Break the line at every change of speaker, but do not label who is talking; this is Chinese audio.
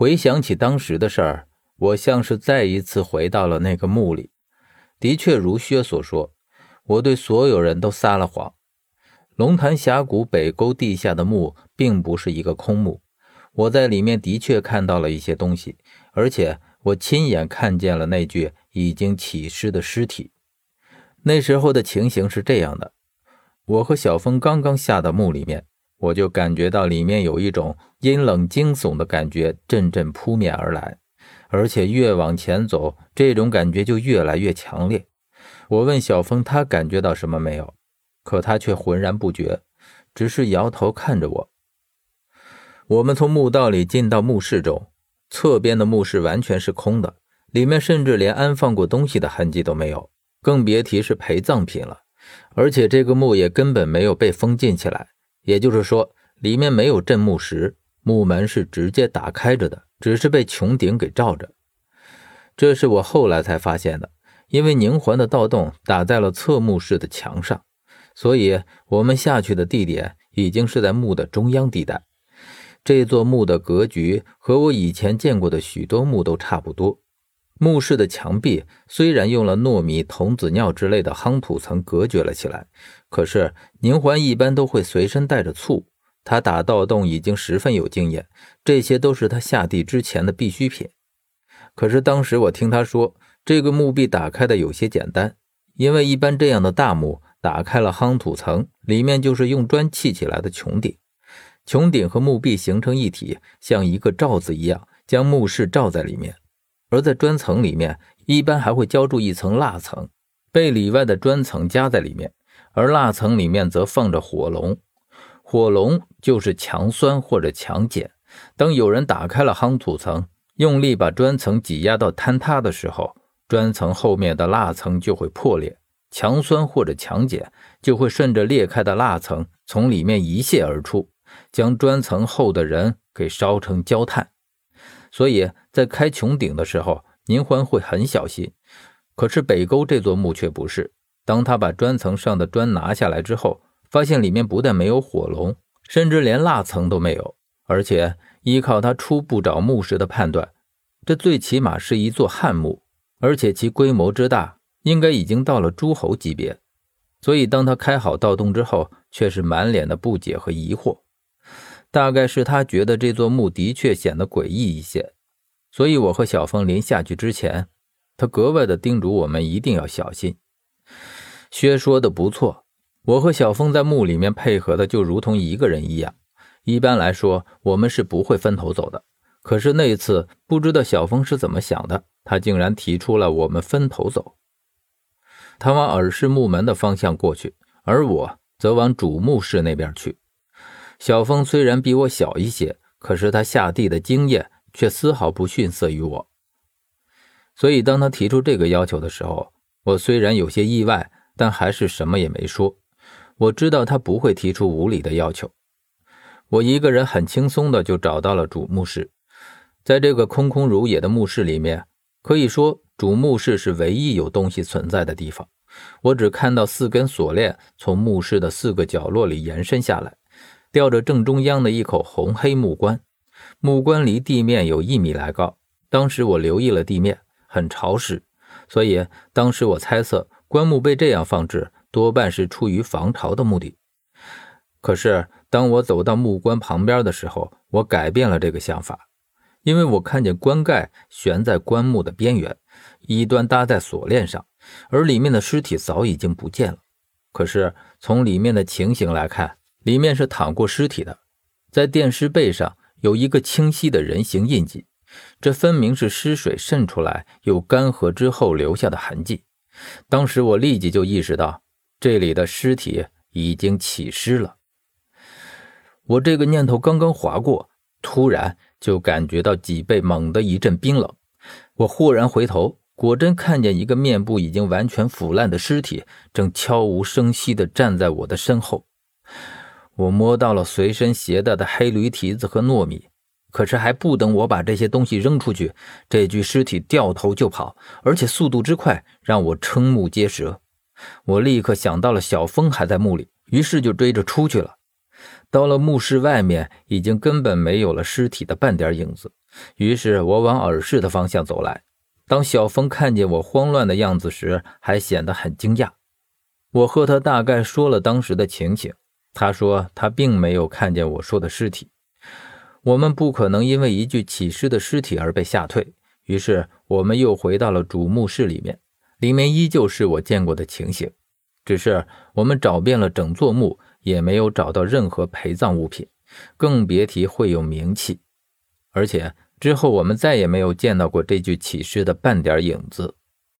回想起当时的事儿，我像是再一次回到了那个墓里。的确如薛所说，我对所有人都撒了谎。龙潭峡谷北沟地下的墓并不是一个空墓，我在里面的确看到了一些东西，而且我亲眼看见了那具已经起尸的尸体。那时候的情形是这样的：我和小峰刚刚下到墓里面，我就感觉到里面有一种阴冷惊悚的感觉阵阵扑面而来，而且越往前走，这种感觉就越来越强烈。我问小峰，他感觉到什么没有？可他却浑然不觉，只是摇头看着我。我们从墓道里进到墓室中，侧边的墓室完全是空的，里面甚至连安放过东西的痕迹都没有，更别提是陪葬品了。而且这个墓也根本没有被封禁起来，也就是说，里面没有镇墓石，墓门是直接打开着的，只是被穹顶给罩着。这是我后来才发现的，因为凝环的盗洞打在了侧墓室的墙上。所以，我们下去的地点已经是在墓的中央地带。这座墓的格局和我以前见过的许多墓都差不多。墓室的墙壁虽然用了糯米、童子尿之类的夯土层隔绝了起来，可是宁环一般都会随身带着醋。他打盗洞已经十分有经验，这些都是他下地之前的必需品。可是当时我听他说，这个墓壁打开的有些简单，因为一般这样的大墓。打开了夯土层，里面就是用砖砌起来的穹顶。穹顶和墓壁形成一体，像一个罩子一样，将墓室罩在里面。而在砖层里面，一般还会浇筑一层蜡层，被里外的砖层夹在里面。而蜡层里面则放着火龙，火龙就是强酸或者强碱。当有人打开了夯土层，用力把砖层挤压到坍塌的时候，砖层后面的蜡层就会破裂。强酸或者强碱就会顺着裂开的蜡层从里面一泻而出，将砖层后的人给烧成焦炭。所以在开穹顶的时候，宁欢会很小心。可是北沟这座墓却不是。当他把砖层上的砖拿下来之后，发现里面不但没有火龙，甚至连蜡层都没有。而且依靠他初步找墓时的判断，这最起码是一座汉墓，而且其规模之大。应该已经到了诸侯级别，所以当他开好盗洞之后，却是满脸的不解和疑惑。大概是他觉得这座墓的确显得诡异一些，所以我和小峰临下去之前，他格外的叮嘱我们一定要小心。薛说的不错，我和小峰在墓里面配合的就如同一个人一样。一般来说，我们是不会分头走的。可是那一次，不知道小峰是怎么想的，他竟然提出了我们分头走。他往耳室墓门的方向过去，而我则往主墓室那边去。小峰虽然比我小一些，可是他下地的经验却丝毫不逊色于我。所以，当他提出这个要求的时候，我虽然有些意外，但还是什么也没说。我知道他不会提出无理的要求。我一个人很轻松的就找到了主墓室，在这个空空如也的墓室里面，可以说。主墓室是唯一有东西存在的地方。我只看到四根锁链从墓室的四个角落里延伸下来，吊着正中央的一口红黑木棺。木棺离地面有一米来高。当时我留意了地面，很潮湿，所以当时我猜测棺木被这样放置，多半是出于防潮的目的。可是当我走到木棺旁边的时候，我改变了这个想法，因为我看见棺盖悬在棺木的边缘。一端搭在锁链上，而里面的尸体早已经不见了。可是从里面的情形来看，里面是躺过尸体的，在垫尸背上有一个清晰的人形印记，这分明是尸水渗出来又干涸之后留下的痕迹。当时我立即就意识到，这里的尸体已经起尸了。我这个念头刚刚划过，突然就感觉到脊背猛地一阵冰冷。我忽然回头，果真看见一个面部已经完全腐烂的尸体，正悄无声息地站在我的身后。我摸到了随身携带的黑驴蹄子和糯米，可是还不等我把这些东西扔出去，这具尸体掉头就跑，而且速度之快，让我瞠目结舌。我立刻想到了小峰还在墓里，于是就追着出去了。到了墓室外面，已经根本没有了尸体的半点影子。于是我往耳室的方向走来。当小峰看见我慌乱的样子时，还显得很惊讶。我和他大概说了当时的情形，他说他并没有看见我说的尸体。我们不可能因为一具起尸的尸体而被吓退，于是我们又回到了主墓室里面，里面依旧是我见过的情形，只是我们找遍了整座墓，也没有找到任何陪葬物品，更别提会有冥器，而且。之后，我们再也没有见到过这具起尸的半点影子。